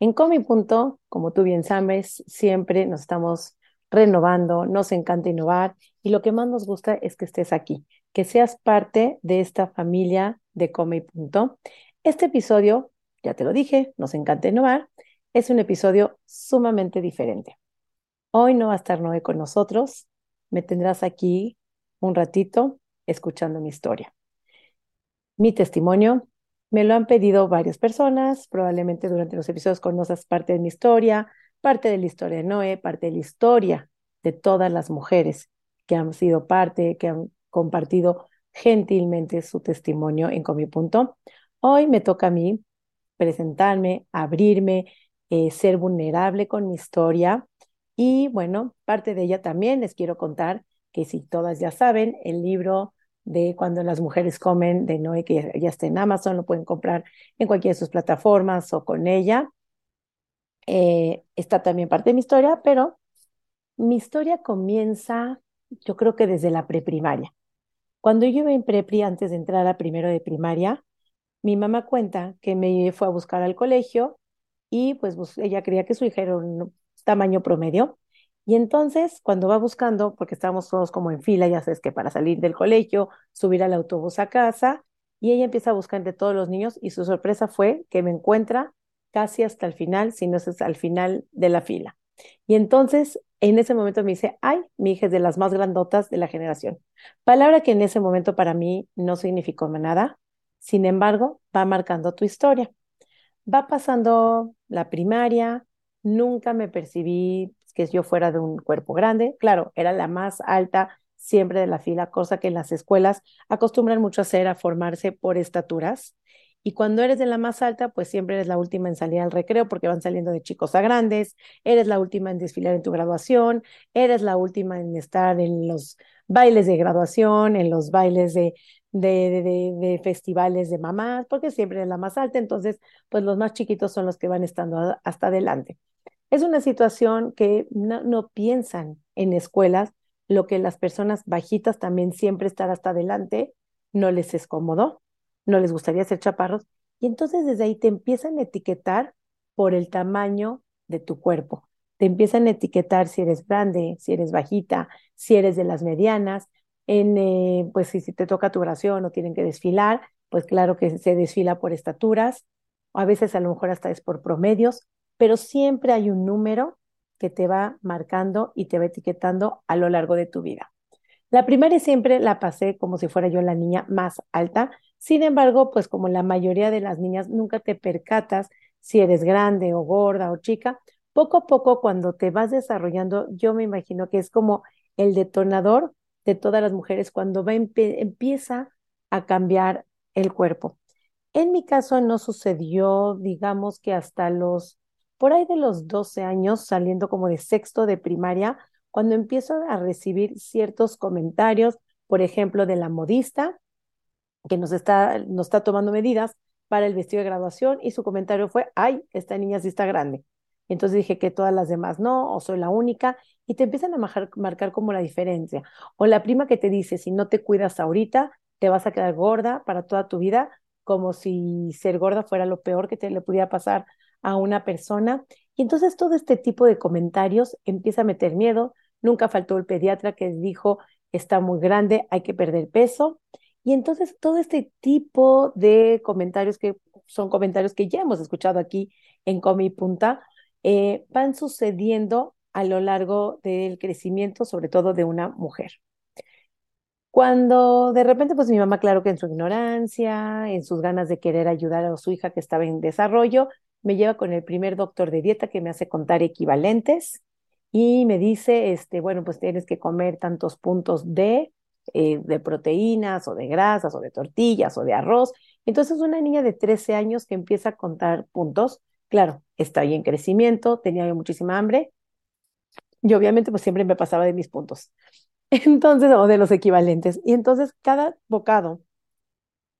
En Coma y Punto, como tú bien sabes, siempre nos estamos renovando, nos encanta innovar y lo que más nos gusta es que estés aquí, que seas parte de esta familia de Coma y Punto. Este episodio, ya te lo dije, nos encanta innovar, es un episodio sumamente diferente. Hoy no va a estar Noé con nosotros, me tendrás aquí un ratito escuchando mi historia. Mi testimonio me lo han pedido varias personas, probablemente durante los episodios conozcas parte de mi historia, parte de la historia de Noé, parte de la historia de todas las mujeres que han sido parte, que han compartido gentilmente su testimonio en Comipunto. Hoy me toca a mí presentarme, abrirme, eh, ser vulnerable con mi historia y bueno, parte de ella también les quiero contar que si todas ya saben, el libro de Cuando las mujeres comen de Noé, que ya, está en Amazon, lo pueden comprar en cualquiera de sus plataformas o con ella. Eh, está también parte de mi historia, pero mi historia comienza, yo creo que desde la preprimaria. Cuando yo iba en prepri, antes de entrar a primero de primaria, mi mamá cuenta que me fue a buscar al colegio y pues ella creía que su hija era un tamaño promedio. Y entonces, cuando va buscando, porque estábamos todos como en fila, ya sabes que para salir del colegio, subir al autobús a casa, y ella empieza a buscar entre todos los niños y su sorpresa fue que me encuentra casi hasta el final, si no es al final de la fila. Y entonces, en ese momento me dice, ay, mi hija es de las más grandotas de la generación. Palabra que en ese momento para mí no significó nada, sin embargo, va marcando tu historia. Va pasando la primaria, nunca me percibí que yo fuera de un cuerpo grande. Claro, era la más alta siempre de la fila, cosa que en las escuelas acostumbran mucho a hacer, a formarse por estaturas. Y cuando eres de la más alta, pues siempre eres la última en salir al recreo porque van saliendo de chicos a grandes, eres la última en desfilar en tu graduación, eres la última en estar en los bailes de graduación, en los bailes de, de, de, de festivales de mamás, porque siempre eres la más alta, entonces pues los más chiquitos son los que van estando hasta adelante. Es una situación que no, piensan en escuelas, lo que las personas bajitas también siempre estar hasta adelante, no les es cómodo, no les gustaría ser chaparros, y entonces desde ahí te empiezan a etiquetar por el tamaño de tu cuerpo. Te empiezan a etiquetar si eres grande, si eres bajita, si eres de las medianas. En, eh, pues si, te toca tu oración o tienen que desfilar, pues claro que se desfila por estaturas, o a veces a lo mejor hasta es por promedios, pero siempre hay un número que te va marcando y te va etiquetando a lo largo de tu vida. La primaria siempre la pasé como si fuera yo la niña más alta, sin embargo, pues como la mayoría de las niñas nunca te percatas si eres grande o gorda o chica, poco a poco cuando te vas desarrollando, yo me imagino que es como el detonador de todas las mujeres cuando va empieza a cambiar el cuerpo. En mi caso no sucedió, digamos que hasta los por ahí de los 12 años, saliendo como de sexto de primaria, cuando empiezo a recibir ciertos comentarios, por ejemplo, de la modista, que nos está, tomando medidas para el vestido de graduación, y su comentario fue, ay, esta niña sí está grande. Entonces dije que todas las demás no, o soy la única, y te empiezan a marcar, marcar como la diferencia. O la prima que te dice, si no te cuidas ahorita, te vas a quedar gorda para toda tu vida, como si ser gorda fuera lo peor que te le pudiera pasar a una persona. Y entonces todo este tipo de comentarios empieza a meter miedo. Nunca faltó el pediatra que dijo, está muy grande, hay que perder peso. Y entonces todo este tipo de comentarios que son comentarios que ya hemos escuchado aquí en Comi Punta, eh, van sucediendo a lo largo del crecimiento, sobre todo de una mujer. Cuando de repente, pues mi mamá, claro que en su ignorancia, en sus ganas de querer ayudar a su hija que estaba en desarrollo, me lleva con el primer doctor de dieta que me hace contar equivalentes y me dice, este, bueno, pues tienes que comer tantos puntos de, eh, de proteínas o de grasas o de tortillas o de arroz. Entonces una niña de 13 años que empieza a contar puntos, claro, está en crecimiento, tenía muchísima hambre, y obviamente pues siempre me pasaba de mis puntos. Entonces, o de los equivalentes. Y entonces cada bocado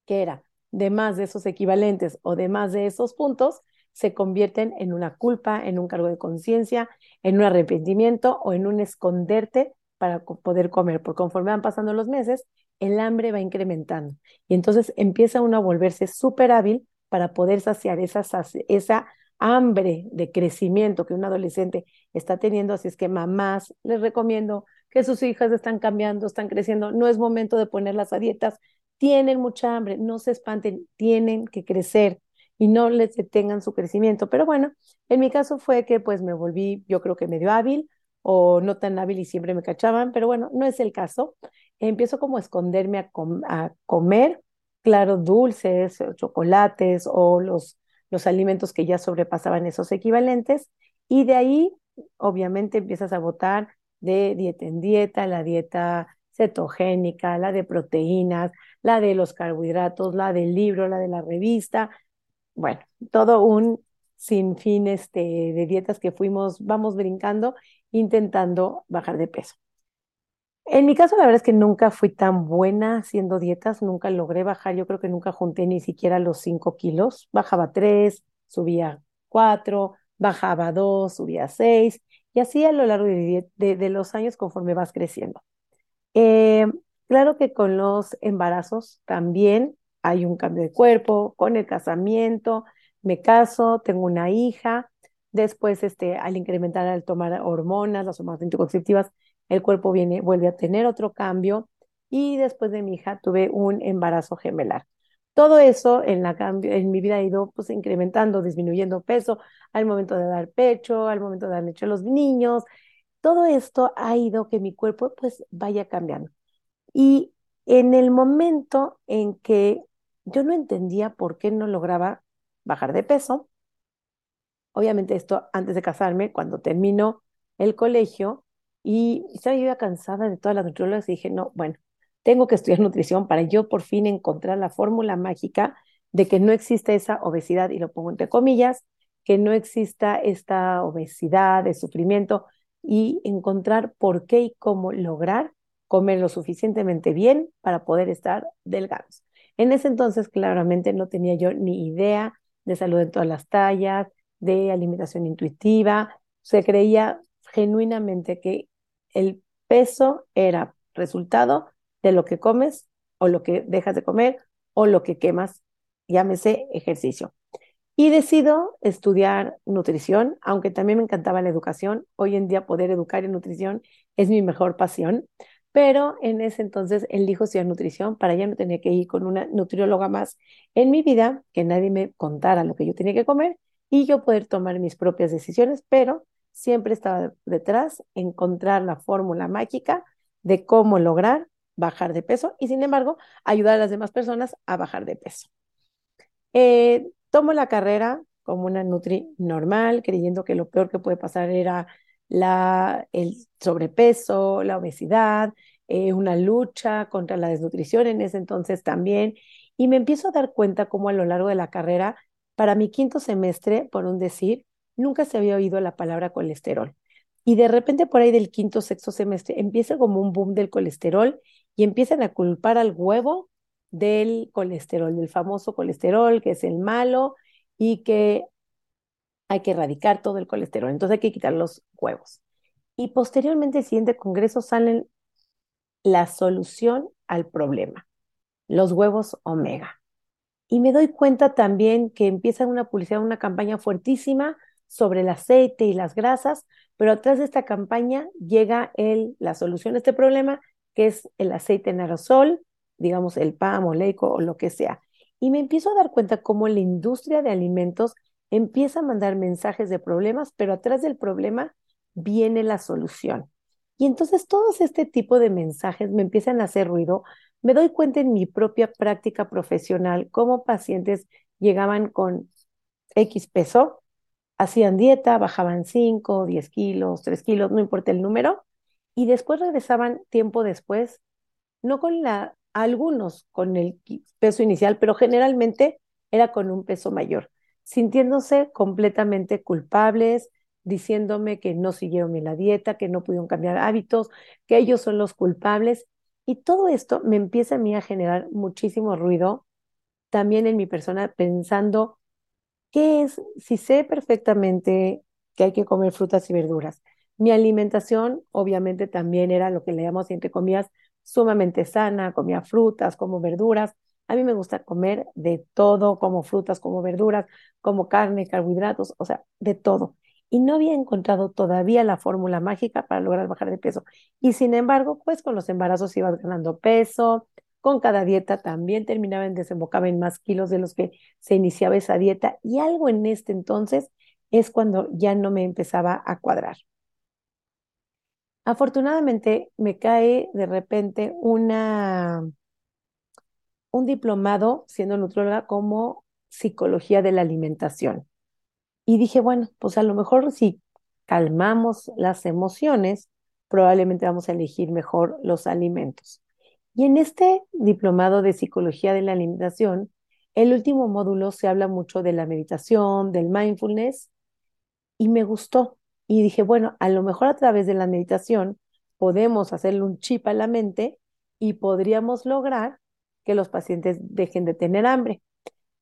que era de más de esos equivalentes o de más de esos puntos, se convierten en una culpa, en un cargo de conciencia, en un arrepentimiento o en un esconderte para poder comer. Porque conforme van pasando los meses, el hambre va incrementando. Y entonces empieza uno a volverse súper hábil para poder saciar esa, esa hambre de crecimiento que un adolescente está teniendo. Así es que mamás, les recomiendo que sus hijas están cambiando, están creciendo. No es momento de ponerlas a dietas. Tienen mucha hambre, no se espanten, tienen que crecer y no les detengan su crecimiento. Pero bueno, en mi caso fue que pues me volví, yo creo que medio hábil o no tan hábil y siempre me cachaban, pero bueno, no es el caso. Empiezo como a esconderme a, a comer, claro, dulces, chocolates o los los alimentos que ya sobrepasaban esos equivalentes y de ahí obviamente empiezas a votar de dieta en dieta, la dieta cetogénica, la de proteínas, la de los carbohidratos, la del libro, la de la revista, bueno, todo un sinfín este, de dietas que fuimos, vamos brincando, intentando bajar de peso. En mi caso, la verdad es que nunca fui tan buena haciendo dietas, nunca logré bajar, yo creo que nunca junté ni siquiera los 5 kilos, bajaba 3, subía 4, bajaba 2, subía 6, y así a lo largo de, los años conforme vas creciendo. Eh, claro que con los embarazos también hay un cambio de cuerpo, con el casamiento, me caso, tengo una hija, después este, al incrementar, al tomar hormonas, las hormonas anticonceptivas, el cuerpo viene, vuelve a tener otro cambio y después de mi hija tuve un embarazo gemelar. Todo eso en, la en mi vida ha ido pues, incrementando, disminuyendo peso al momento de dar pecho, al momento de dar leche a los niños. Todo esto ha ido que mi cuerpo pues vaya cambiando. Y en el momento en que yo no entendía por qué no lograba bajar de peso, obviamente esto antes de casarme, cuando termino el colegio, y estaba yo cansada de todas las nutriólogas y dije, no, bueno, tengo que estudiar nutrición para yo por fin encontrar la fórmula mágica de que no exista esa obesidad, y lo pongo entre comillas, que no exista esta obesidad de sufrimiento y encontrar por qué y cómo lograr comer lo suficientemente bien para poder estar delgados. En ese entonces, claramente, no tenía yo ni idea de salud en todas las tallas, de alimentación intuitiva. Se creía genuinamente que el peso era resultado de lo que comes o lo que dejas de comer o lo que quemas, llámese ejercicio. Y decido estudiar nutrición, aunque también me encantaba la educación. Hoy en día poder educar en nutrición es mi mejor pasión, pero en ese entonces elijo estudiar nutrición para ya no tener que ir con una nutrióloga más en mi vida, que nadie me contara lo que yo tenía que comer y yo poder tomar mis propias decisiones, pero siempre estaba detrás encontrar la fórmula mágica de cómo lograr bajar de peso y sin embargo ayudar a las demás personas a bajar de peso. Eh, tomo la carrera como una nutri normal, creyendo que lo peor que puede pasar era la, el sobrepeso, la obesidad, eh, una lucha contra la desnutrición en ese entonces también. Y me empiezo a dar cuenta cómo a lo largo de la carrera, para mi quinto semestre, por un decir, nunca se había oído la palabra colesterol. Y de repente por ahí del quinto, sexto semestre empieza como un boom del colesterol y empiezan a culpar al huevo del colesterol, del famoso colesterol, que es el malo y que hay que erradicar todo el colesterol. Entonces hay que quitar los huevos. Y posteriormente, el siguiente congreso, salen la solución al problema, los huevos omega. Y me doy cuenta también que empieza una publicidad, una campaña fuertísima sobre el aceite y las grasas, pero atrás de esta campaña llega el, la solución a este problema, que es el aceite en aerosol, digamos el PAM o leico o lo que sea. Y me empiezo a dar cuenta cómo la industria de alimentos empieza a mandar mensajes de problemas, pero atrás del problema viene la solución. Y entonces todos este tipo de mensajes me empiezan a hacer ruido. Me doy cuenta en mi propia práctica profesional cómo pacientes llegaban con X peso hacían dieta, bajaban 5, 10 kilos, 3 kilos, no importa el número, y después regresaban tiempo después, no con la, algunos con el peso inicial, pero generalmente era con un peso mayor, sintiéndose completamente culpables, diciéndome que no siguieron bien la dieta, que no pudieron cambiar hábitos, que ellos son los culpables. Y todo esto me empieza a mí a generar muchísimo ruido también en mi persona pensando qué es, si sé perfectamente que hay que comer frutas y verduras. Mi alimentación obviamente también era lo que le llamamos entre comillas sumamente sana, comía frutas, como verduras. A mí me gusta comer de todo, como frutas, como verduras, como carne, carbohidratos, o sea, de todo. Y no había encontrado todavía la fórmula mágica para lograr bajar de peso. Y sin embargo, pues con los embarazos ibas ganando peso, con cada dieta también terminaba en desembocaba en más kilos de los que se iniciaba esa dieta. Y algo en este entonces es cuando ya no me empezaba a cuadrar. Afortunadamente me cae de repente una, un diplomado siendo nutrióloga como psicología de la alimentación. Y dije, bueno, pues a lo mejor si calmamos las emociones, probablemente vamos a elegir mejor los alimentos. Y en este diplomado de psicología de la alimentación, el último módulo se habla mucho de la meditación, del mindfulness, y me gustó. Y dije, bueno, a lo mejor a través de la meditación podemos hacerle un chip a la mente y podríamos lograr que los pacientes dejen de tener hambre.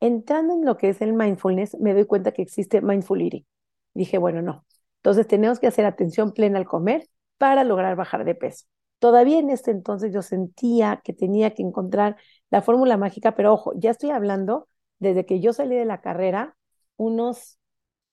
Entrando en lo que es el mindfulness, me doy cuenta que existe mindful eating. Dije, bueno, no. Entonces tenemos que hacer atención plena al comer para lograr bajar de peso. Todavía en este entonces yo sentía que tenía que encontrar la fórmula mágica, pero ojo, ya estoy hablando desde que yo salí de la carrera, unos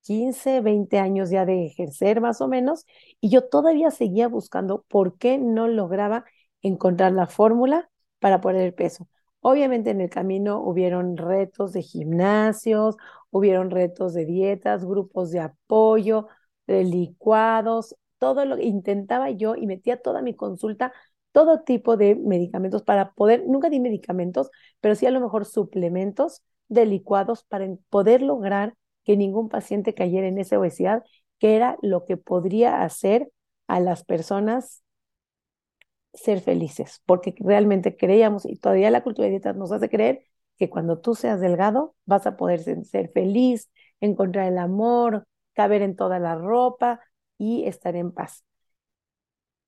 15, 20 años ya de ejercer más o menos, y yo todavía seguía buscando por qué no lograba encontrar la fórmula para poner el peso. Obviamente en el camino hubieron retos de gimnasios, hubieron retos de dietas, grupos de apoyo, de licuados, todo lo que intentaba yo y metía toda mi consulta, todo tipo de medicamentos para poder, nunca di medicamentos, pero sí a lo mejor suplementos de licuados para poder lograr que ningún paciente cayera en esa obesidad, que era lo que podría hacer a las personas ser felices, porque realmente creíamos, y todavía la cultura de dietas nos hace creer que cuando tú seas delgado vas a poder ser feliz, encontrar el amor, caber en toda la ropa y estar en paz.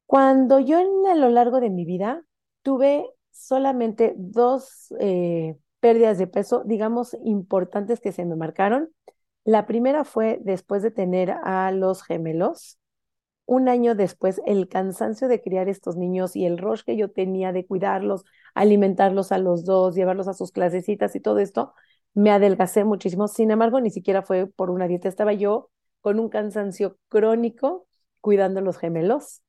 Cuando yo en, a lo largo de mi vida tuve solamente dos eh, pérdidas de peso, digamos, importantes que se me marcaron, la primera fue después de tener a los gemelos. Un año después, el cansancio de criar estos niños y el rush que yo tenía de cuidarlos, alimentarlos a los dos, llevarlos a sus clasecitas y todo esto, me adelgacé muchísimo. Sin embargo, ni siquiera fue por una dieta. Estaba yo con un cansancio crónico cuidando los gemelos.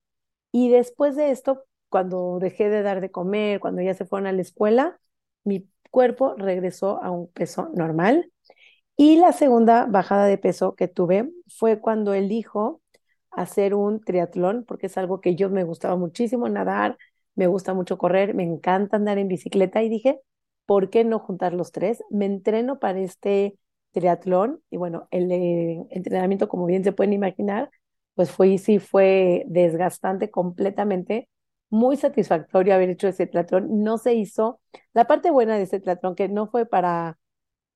Y después de esto, cuando dejé de dar de comer, cuando ya se fueron a la escuela, mi cuerpo regresó a un peso normal y la segunda bajada de peso que tuve fue cuando elijo hacer un triatlón, porque es algo que yo me gustaba muchísimo nadar, me gusta mucho correr, me encanta andar en bicicleta y dije, ¿por qué no juntar los tres? Me entreno para este triatlón y bueno, el eh, entrenamiento, como bien se pueden imaginar, pues fue, sí fue desgastante completamente, muy satisfactorio haber hecho ese triatlón. No se hizo, la parte buena de ese triatlón, que no fue para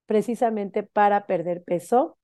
precisamente para perder peso,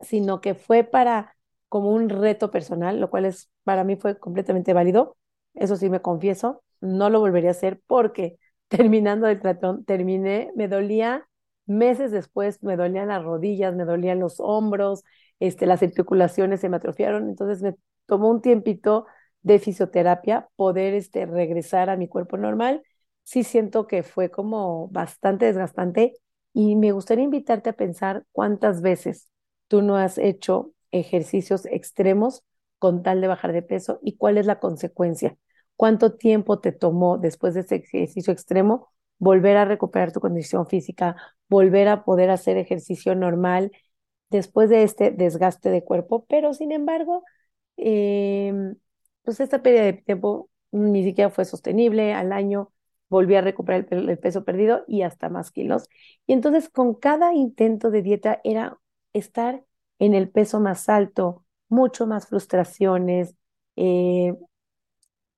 sino que fue para como un reto personal, lo cual es para mí fue completamente válido. Eso sí me confieso, no lo volvería a hacer porque terminando el tratón, terminé, me dolía meses después, me dolían las rodillas, me dolían los hombros, este, las articulaciones se me atrofiaron, entonces me tomó un tiempito de fisioterapia poder este, regresar a mi cuerpo normal. Sí siento que fue como bastante desgastante y me gustaría invitarte a pensar cuántas veces tú no has hecho ejercicios extremos con tal de bajar de peso y cuál es la consecuencia. ¿Cuánto tiempo te tomó después de ese ejercicio extremo volver a recuperar tu condición física, volver a poder hacer ejercicio normal después de este desgaste de cuerpo? Pero sin embargo, em, pues esta pérdida de tiempo ni siquiera fue sostenible. Al año volví a recuperar el, peso perdido y hasta más kilos. Y entonces con cada intento de dieta era estar en el peso más alto, mucho más frustraciones. Eh,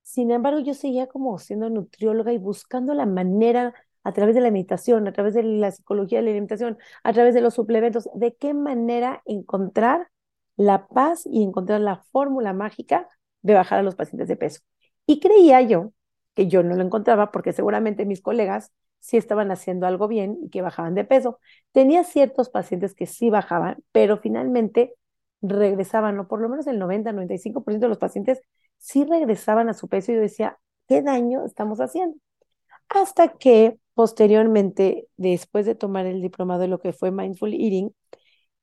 sin embargo, yo seguía como siendo nutrióloga y buscando la manera a través de la meditación, a través de la psicología de la alimentación, a través de los suplementos, de qué manera encontrar la paz y encontrar la fórmula mágica de bajar a los pacientes de peso. Y creía yo que yo no lo encontraba porque seguramente mis colegas sí estaban haciendo algo bien y que bajaban de peso. Tenía ciertos pacientes que sí bajaban, pero finalmente regresaban, o por lo menos el 90-95% de los pacientes sí regresaban a su peso y yo decía, ¿qué daño estamos haciendo? Hasta que posteriormente, después de tomar el diplomado de lo que fue Mindful Eating,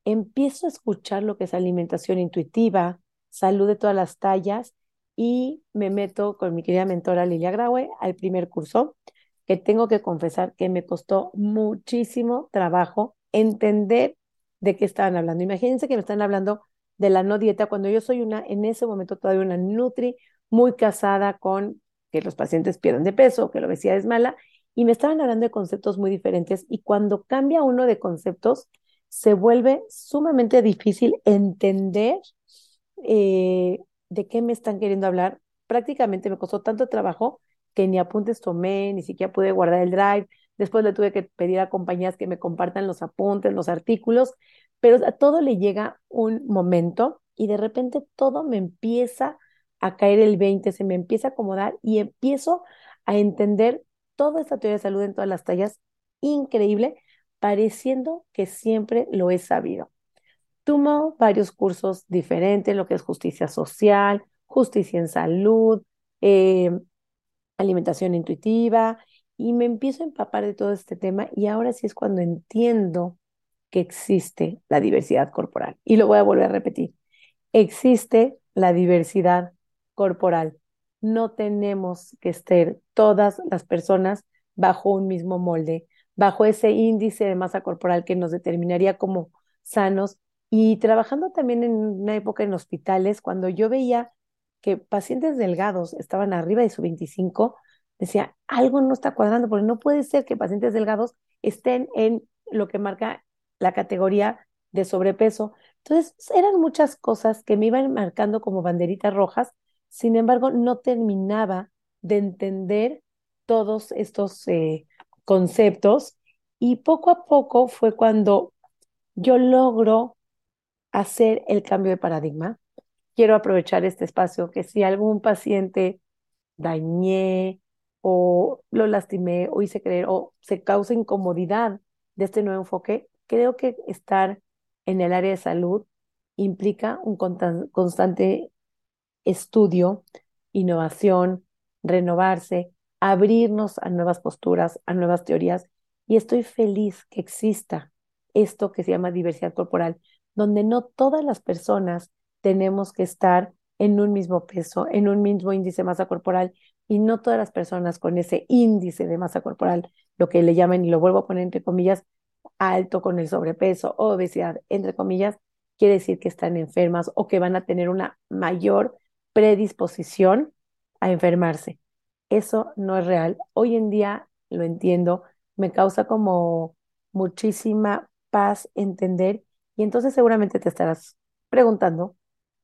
empiezo a escuchar lo que es alimentación intuitiva, salud de todas las tallas y me meto con mi querida mentora Lilia Graue al primer curso, que tengo que confesar que me costó muchísimo trabajo entender de qué estaban hablando. Imagínense que me están hablando de la no dieta cuando yo soy una, en ese momento todavía una nutri muy casada con que los pacientes pierdan de peso, que la obesidad es mala, y me estaban hablando de conceptos muy diferentes y cuando cambia uno de conceptos, se vuelve sumamente difícil entender eh, de qué me están queriendo hablar. Prácticamente me costó tanto trabajo que ni apuntes tomé, ni siquiera pude guardar el drive. Después le tuve que pedir a compañías que me compartan los apuntes, los artículos, pero a todo le llega un momento y de repente todo me empieza a caer el 20, se me empieza a acomodar y empiezo a entender toda esta teoría de salud en todas las tallas, increíble, pareciendo que siempre lo he sabido. Tomo varios cursos diferentes, lo que es justicia social, justicia en salud, eh, alimentación intuitiva, y me empiezo a empapar de todo este tema y ahora sí es cuando entiendo que existe la diversidad corporal. Y lo voy a volver a repetir. Existe la diversidad corporal. No tenemos que estar todas las personas bajo un mismo molde, bajo ese índice de masa corporal que nos determinaría como sanos. Y trabajando también en una época en hospitales, cuando yo veía que pacientes delgados estaban arriba de su 25, decía, algo no está cuadrando, porque no puede ser que pacientes delgados estén en lo que marca la categoría de sobrepeso. Entonces, eran muchas cosas que me iban marcando como banderitas rojas, sin embargo, no terminaba de entender todos estos eh, conceptos y poco a poco fue cuando yo logro hacer el cambio de paradigma. Quiero aprovechar este espacio que si algún paciente dañé o lo lastimé o hice creer o se causa incomodidad de este nuevo enfoque, creo que estar en el área de salud implica un constante estudio, innovación, renovarse, abrirnos a nuevas posturas, a nuevas teorías. Y estoy feliz que exista esto que se llama diversidad corporal, donde no todas las personas tenemos que estar en un mismo peso, en un mismo índice de masa corporal, y no todas las personas con ese índice de masa corporal, lo que le llaman, y lo vuelvo a poner entre comillas, alto con el sobrepeso o obesidad, entre comillas, quiere decir que están enfermas o que van a tener una mayor predisposición a enfermarse. Eso no es real. Hoy en día lo entiendo, me causa como muchísima paz entender y entonces seguramente te estarás preguntando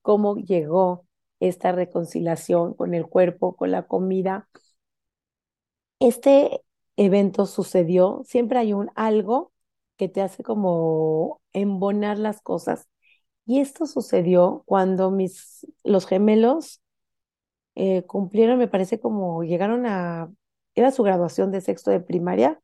cómo llegó esta reconciliación con el cuerpo, con la comida. Este evento sucedió, siempre hay un algo que te hace como embonar las cosas. Y esto sucedió cuando mis, los gemelos eh, cumplieron, me parece como llegaron a, era su graduación de sexto de primaria,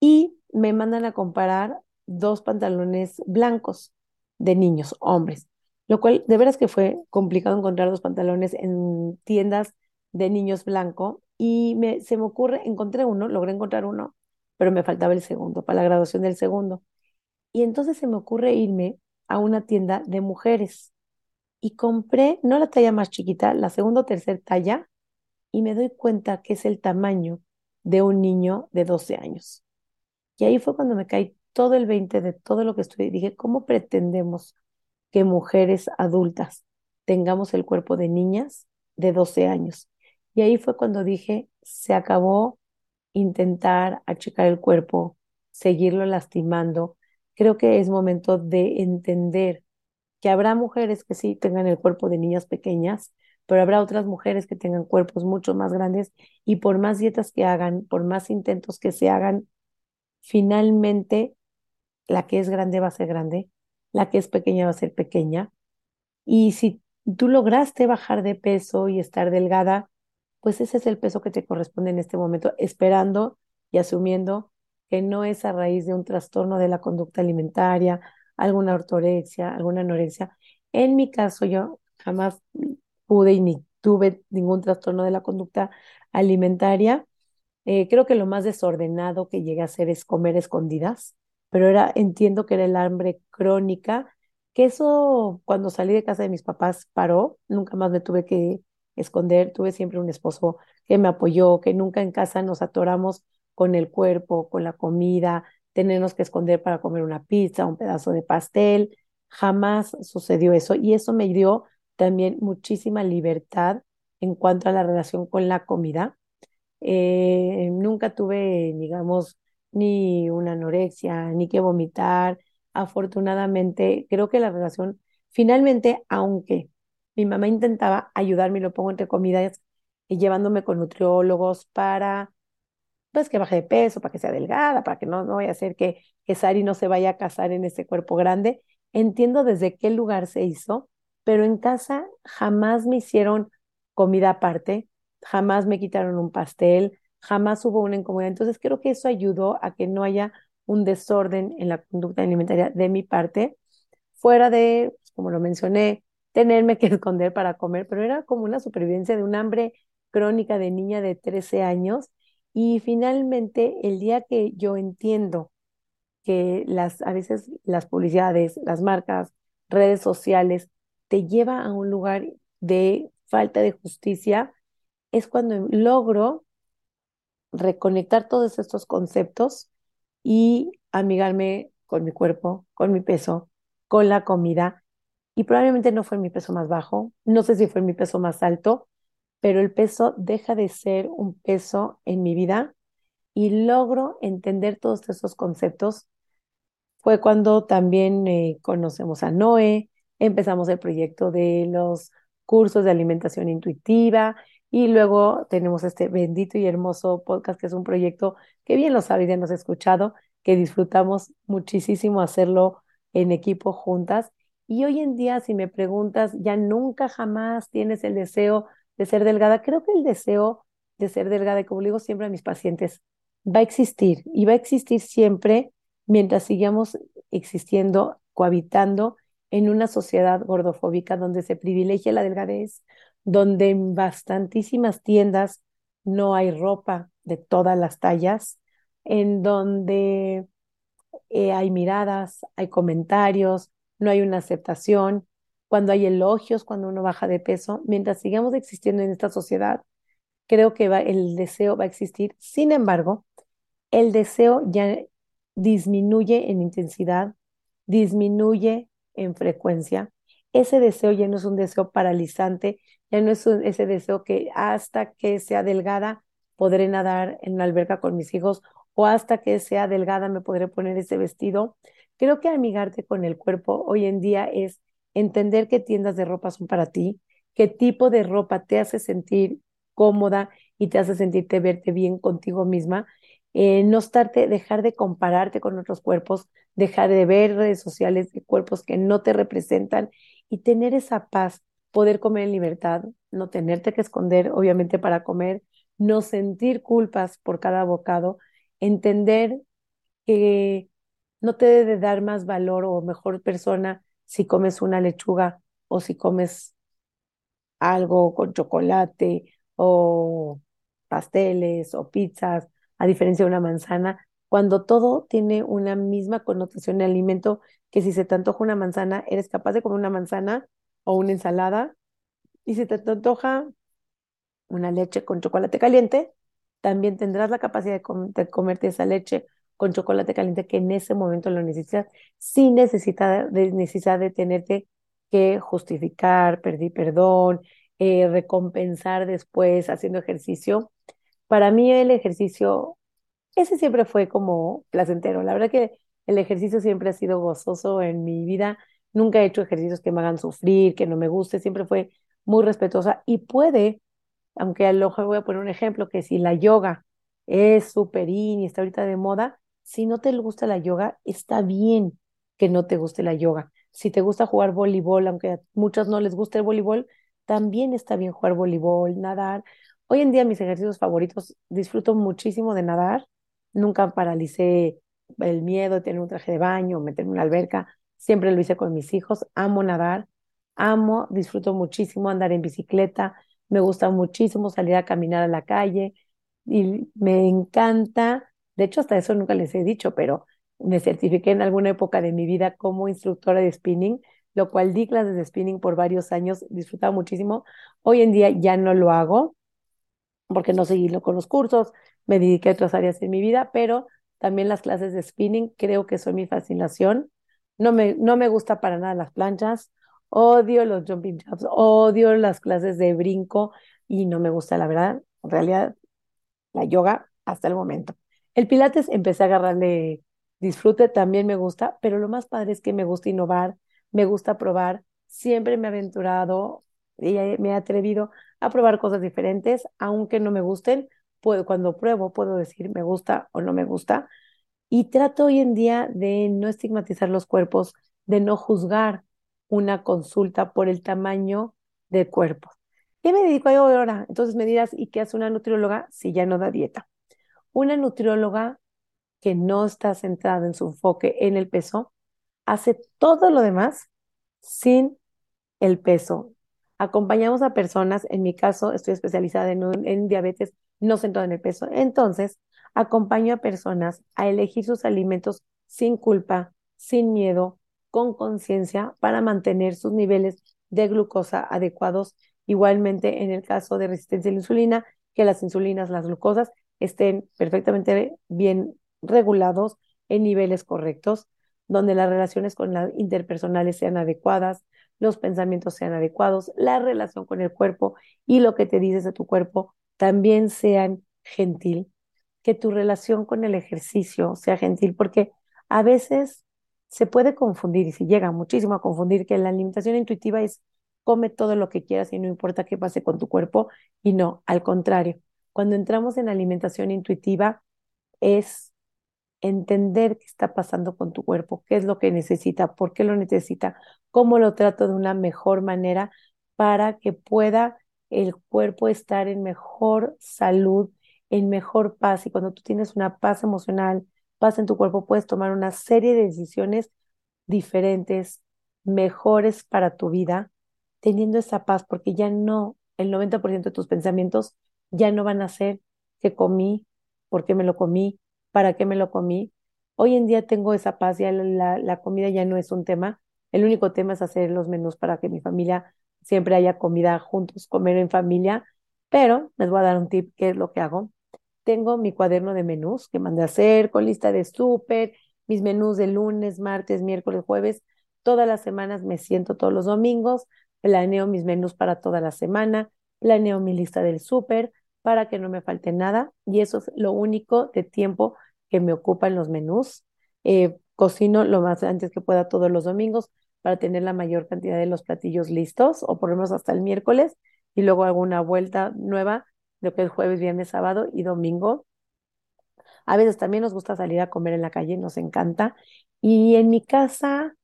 y me mandan a comparar dos pantalones blancos de niños, hombres, lo cual de veras que fue complicado encontrar dos pantalones en tiendas de niños blanco y me, se me ocurre, encontré uno, logré encontrar uno pero me faltaba el segundo, para la graduación del segundo. Y entonces se me ocurre irme a una tienda de mujeres y compré, no la talla más chiquita, la segunda o tercera talla, y me doy cuenta que es el tamaño de un niño de 12 años. Y ahí fue cuando me caí todo el 20 de todo lo que estudié. Dije, ¿cómo pretendemos que mujeres adultas tengamos el cuerpo de niñas de 12 años? Y ahí fue cuando dije, se acabó intentar achicar el cuerpo, seguirlo lastimando. Creo que es momento de entender que habrá mujeres que sí tengan el cuerpo de niñas pequeñas, pero habrá otras mujeres que tengan cuerpos mucho más grandes y por más dietas que hagan, por más intentos que se hagan, finalmente la que es grande va a ser grande, la que es pequeña va a ser pequeña. Y si tú lograste bajar de peso y estar delgada, pues ese es el peso que te corresponde en este momento, esperando y asumiendo que no es a raíz de un trastorno de la conducta alimentaria, alguna ortorexia, alguna anorexia. En mi caso, yo jamás pude y ni tuve ningún trastorno de la conducta alimentaria. Eh, creo que lo más desordenado que llegué a hacer es comer escondidas, pero era, entiendo que era el hambre crónica, que eso cuando salí de casa de mis papás paró, nunca más me tuve que esconder, tuve siempre un esposo que me apoyó, que nunca en casa nos atoramos con el cuerpo, con la comida, tenernos que esconder para comer una pizza, un pedazo de pastel, jamás sucedió eso y eso me dio también muchísima libertad en cuanto a la relación con la comida. Eh, nunca tuve, digamos, ni una anorexia, ni que vomitar. Afortunadamente, creo que la relación, finalmente, aunque mi mamá intentaba ayudarme, lo pongo entre comidas, y llevándome con nutriólogos para, pues, que baje de peso, para que sea delgada, para que no, no vaya a ser que, que Sari no se vaya a casar en ese cuerpo grande. Entiendo desde qué lugar se hizo, pero en casa jamás me hicieron comida aparte, jamás me quitaron un pastel, jamás hubo una incomodidad. Entonces creo que eso ayudó a que no haya un desorden en la conducta alimentaria de mi parte, fuera de, pues, como lo mencioné, tenerme que esconder para comer, pero era como una supervivencia de un hambre crónica de niña de 13 años. Y finalmente, el día que yo entiendo que las, a veces las publicidades, las marcas, redes sociales, te lleva a un lugar de falta de justicia, es cuando logro reconectar todos estos conceptos y amigarme con mi cuerpo, con mi peso, con la comida. Y probablemente no fue mi peso más bajo, no sé si fue mi peso más alto, pero el peso deja de ser un peso en mi vida y logro entender todos esos conceptos. Fue cuando también conocemos a Noé, empezamos el proyecto de los cursos de alimentación intuitiva y luego tenemos este bendito y hermoso podcast que es un proyecto que bien lo sabe ya nos ha escuchado, que disfrutamos muchísimo hacerlo en equipo juntas. Y hoy en día, si me preguntas, ya nunca jamás tienes el deseo de ser delgada. Creo que el deseo de ser delgada, y como digo siempre a mis pacientes, va a existir y va a existir siempre mientras sigamos existiendo, cohabitando en una sociedad gordofóbica donde se privilegia la delgadez, donde en bastantísimas tiendas no hay ropa de todas las tallas, en donde eh, hay miradas, hay comentarios, no hay una aceptación, cuando hay elogios, cuando uno baja de peso, mientras sigamos existiendo en esta sociedad, creo que el deseo va a existir. Sin embargo, el deseo ya disminuye en intensidad, disminuye en frecuencia, ese deseo ya no es un deseo paralizante, ya no es ese deseo que hasta que sea delgada podré nadar en una alberca con mis hijos o hasta que sea delgada me podré poner ese vestido. Creo que amigarte con el cuerpo hoy en día es entender qué tiendas de ropa son para ti, qué tipo de ropa te hace sentir cómoda y te hace sentirte verte bien contigo misma eh, no estarte, dejar de compararte con otros cuerpos, dejar de ver redes sociales de cuerpos que no te representan y tener esa paz, poder comer en libertad, no tenerte que esconder, obviamente, para comer, no sentir culpas por cada bocado, entender que no te debe dar más valor o mejor persona si comes una lechuga o si comes algo con chocolate o pasteles o pizzas a diferencia de una manzana, cuando todo tiene una misma connotación de alimento, que si se te antoja una manzana, eres capaz de comer una manzana o una ensalada, y si te antoja una leche con chocolate caliente, también tendrás la capacidad de, comerte esa leche con chocolate caliente que en ese momento lo necesitas, sin necesidad de, necesidad de tenerte que justificar, pedir perdón, eh, recompensar después haciendo ejercicio para mí el ejercicio, ese siempre fue como placentero. La verdad que el ejercicio siempre ha sido gozoso en mi vida. Nunca he hecho ejercicios que me hagan sufrir, que no me guste. Siempre fue muy respetuosa y puede, aunque a lo mejor voy a poner un ejemplo, que si la yoga es súper in y está ahorita de moda, si no te gusta la yoga, está bien que no te guste la yoga. Si te gusta jugar voleibol, aunque a muchos no les guste el voleibol, también está bien jugar voleibol, nadar. Hoy en día mis ejercicios favoritos, disfruto muchísimo de nadar. Nunca paralicé el miedo de tener un traje de baño, meterme en una alberca. Siempre lo hice con mis hijos. Amo nadar, amo, disfruto muchísimo andar en bicicleta. Me gusta muchísimo salir a caminar a la calle y me encanta. De hecho, hasta eso nunca les he dicho, pero me certifiqué en alguna época de mi vida como instructora de spinning, lo cual di clases de spinning por varios años, disfrutaba muchísimo. Hoy en día ya no lo hago porque no seguí con los cursos, me dediqué a otras áreas en mi vida, pero también las clases de spinning creo que son mi fascinación. No me, no me gusta para nada las planchas, odio los jumping jobs, odio las clases de brinco y no me gusta, la verdad, en realidad, la yoga hasta el momento. El pilates empecé a agarrarle disfrute, también me gusta, pero lo más padre es que me gusta innovar, me gusta probar, siempre me he aventurado y me he atrevido a probar cosas diferentes, aunque no me gusten, cuando pruebo puedo decir me gusta o no me gusta. Y trato hoy en día de no estigmatizar los cuerpos, de no juzgar una consulta por el tamaño del cuerpo. ¿Qué me dedico yo ahora? Entonces me dirás, ¿y qué hace una nutrióloga si ya no da dieta? Una nutrióloga que no está centrada en su enfoque en el peso, hace todo lo demás sin el peso. Acompañamos a personas, en mi caso estoy especializada en, diabetes no centrada en el peso, entonces acompaño a personas a elegir sus alimentos sin culpa, sin miedo, con conciencia para mantener sus niveles de glucosa adecuados. Igualmente en el caso de resistencia a la insulina, que las insulinas, las glucosas estén perfectamente bien regulados en niveles correctos, donde las relaciones con las interpersonales sean adecuadas, los pensamientos sean adecuados, la relación con el cuerpo y lo que te dices de tu cuerpo también sean gentil, que tu relación con el ejercicio sea gentil, porque a veces se puede confundir y se llega muchísimo a confundir que la alimentación intuitiva es come todo lo que quieras y no importa qué pase con tu cuerpo y no, al contrario, cuando entramos en alimentación intuitiva es entender qué está pasando con tu cuerpo, qué es lo que necesita, por qué lo necesita, cómo lo trato de una mejor manera para que pueda el cuerpo estar en mejor salud, en mejor paz. Y cuando tú tienes una paz emocional, paz en tu cuerpo, puedes tomar una serie de decisiones diferentes, mejores para tu vida, teniendo esa paz, porque ya no, el 90% de tus pensamientos ya no van a ser qué comí, por qué me lo comí, para qué me lo comí. Hoy en día tengo esa paz, ya la, comida ya no es un tema. El único tema es hacer los menús para que mi familia siempre haya comida juntos, comer en familia. Pero les voy a dar un tip, ¿qué es lo que hago? Tengo mi cuaderno de menús que mandé a hacer con lista de súper, mis menús de lunes, martes, miércoles, jueves. Todas las semanas me siento todos los domingos, planeo mis menús para toda la semana, planeo mi lista del súper para que no me falte nada y eso es lo único de tiempo que me ocupan los menús. Eh, cocino lo más antes que pueda todos los domingos para tener la mayor cantidad de los platillos listos, o por lo menos hasta el miércoles, y luego hago una vuelta nueva, lo que es jueves, viernes, sábado y domingo. A veces también nos gusta salir a comer en la calle, nos encanta. Y en mi casa,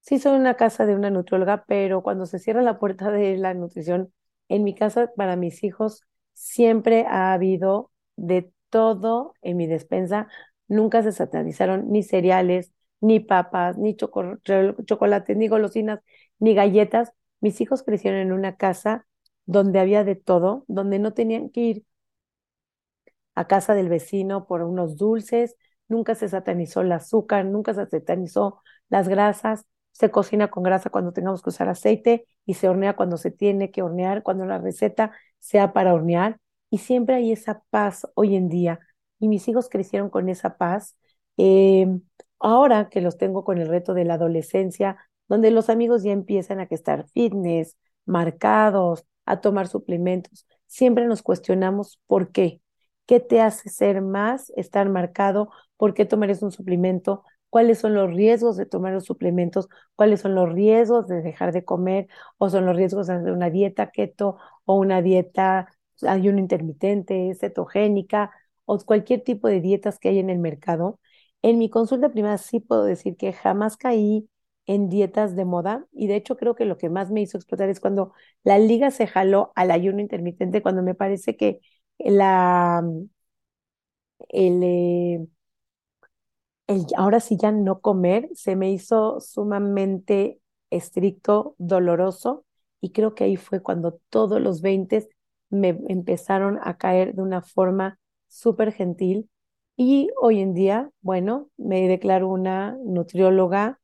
sí soy una casa de una nutrióloga, pero cuando se cierra la puerta de la nutrición, en mi casa, para mis hijos, siempre ha habido de todo en mi despensa. Nunca se satanizaron ni cereales, ni papas, ni chocolates, ni golosinas, ni galletas. Mis hijos crecieron en una casa donde había de todo, donde no tenían que ir a casa del vecino por unos dulces, nunca se satanizó el azúcar, nunca se satanizó las grasas, se cocina con grasa cuando tengamos que usar aceite y se hornea cuando se tiene que hornear, cuando la receta sea para hornear y siempre hay esa paz hoy en día. Y mis hijos crecieron con esa paz. Em, ahora que los tengo con el reto de la adolescencia, donde los amigos ya empiezan a que estar fitness, marcados, a tomar suplementos, siempre nos cuestionamos por qué. ¿Qué te hace ser más, estar marcado? ¿Por qué tomar un suplemento? ¿Cuáles son los riesgos de tomar los suplementos? ¿Cuáles son los riesgos de dejar de comer? ¿O son los riesgos de una dieta keto o una dieta ayuno intermitente, cetogénica o cualquier tipo de dietas que hay en el mercado. En mi consulta privada sí puedo decir que jamás caí en dietas de moda y de hecho creo que lo que más me hizo explotar es cuando la liga se jaló al ayuno intermitente, cuando me parece que la, el, eh, el ahora sí ya no comer se me hizo sumamente estricto, doloroso y creo que ahí fue cuando todos los 20 me empezaron a caer de una forma súper gentil y hoy en día, bueno, me declaro una nutrióloga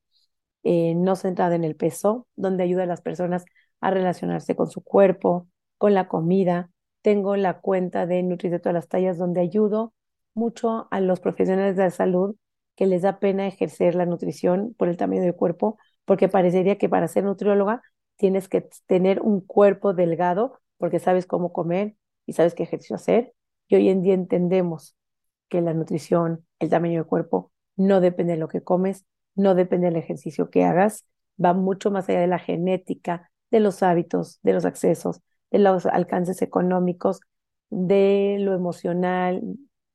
eh, no centrada en el peso, donde ayuda a las personas a relacionarse con su cuerpo, con la comida. Tengo la cuenta de Nutri de todas las tallas, donde ayudo mucho a los profesionales de la salud que les da pena ejercer la nutrición por el tamaño del cuerpo, porque parecería que para ser nutrióloga tienes que tener un cuerpo delgado porque sabes cómo comer y sabes qué ejercicio hacer. Y hoy en día entendemos que la nutrición, el tamaño del cuerpo, no depende de lo que comes, no depende del ejercicio que hagas, va mucho más allá de la genética, de los hábitos, de los accesos, de los alcances económicos, de lo emocional.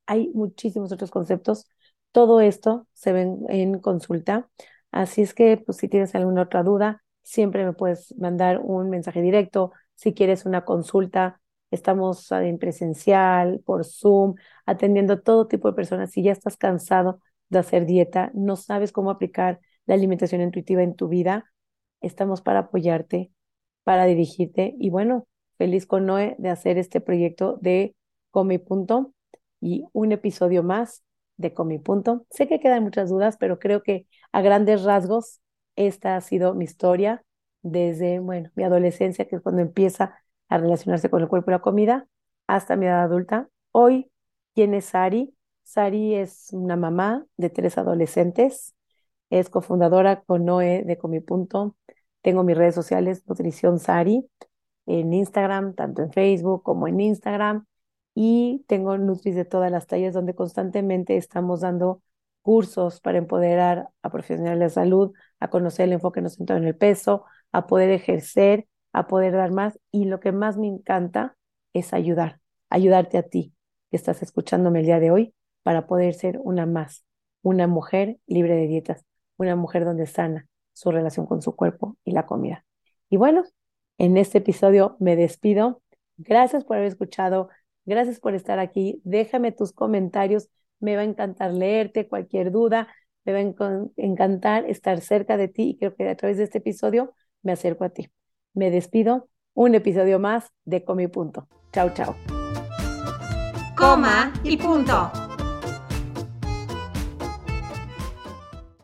Hay muchísimos otros conceptos. Todo esto se ve en consulta. Así es que, pues, si tienes alguna otra duda, siempre me puedes mandar un mensaje directo. Si quieres una consulta, estamos en presencial, por Zoom, atendiendo todo tipo de personas. Si ya estás cansado hacer dieta, no sabes cómo aplicar la alimentación intuitiva en tu vida, estamos para apoyarte, para dirigirte y bueno, feliz con Noé de hacer este proyecto de Come Punto y un episodio más de Come Punto. Sé que quedan muchas dudas, pero creo que a grandes rasgos esta ha sido mi historia desde, bueno, mi adolescencia, que es cuando empieza a relacionarse con el cuerpo y la comida, hasta mi edad adulta. Hoy, ¿quién es Sari? Sari es una mamá de tres adolescentes, es cofundadora con Noé de Comipunto. Tengo mis redes sociales, Nutrición Sari, en Instagram, tanto en Facebook como en Instagram. Y tengo Nutris de todas las tallas, donde constantemente estamos dando cursos para empoderar a profesionales de salud, a conocer el enfoque no centrado en el peso, a poder ejercer, a poder dar más. Y lo que más me encanta es ayudar, ayudarte a ti que estás escuchándome el día de hoy para poder ser una más, una mujer libre de dietas, una mujer donde sana su relación con su cuerpo y la comida. Y bueno, en este episodio me despido. Gracias por haber escuchado, gracias por estar aquí. Déjame tus comentarios, me va a encantar leerte cualquier duda, me va a encantar estar cerca de ti y creo que a través de este episodio me acerco a ti. Me despido, un episodio más de Comi Punto. Chao, chao. Coma y punto.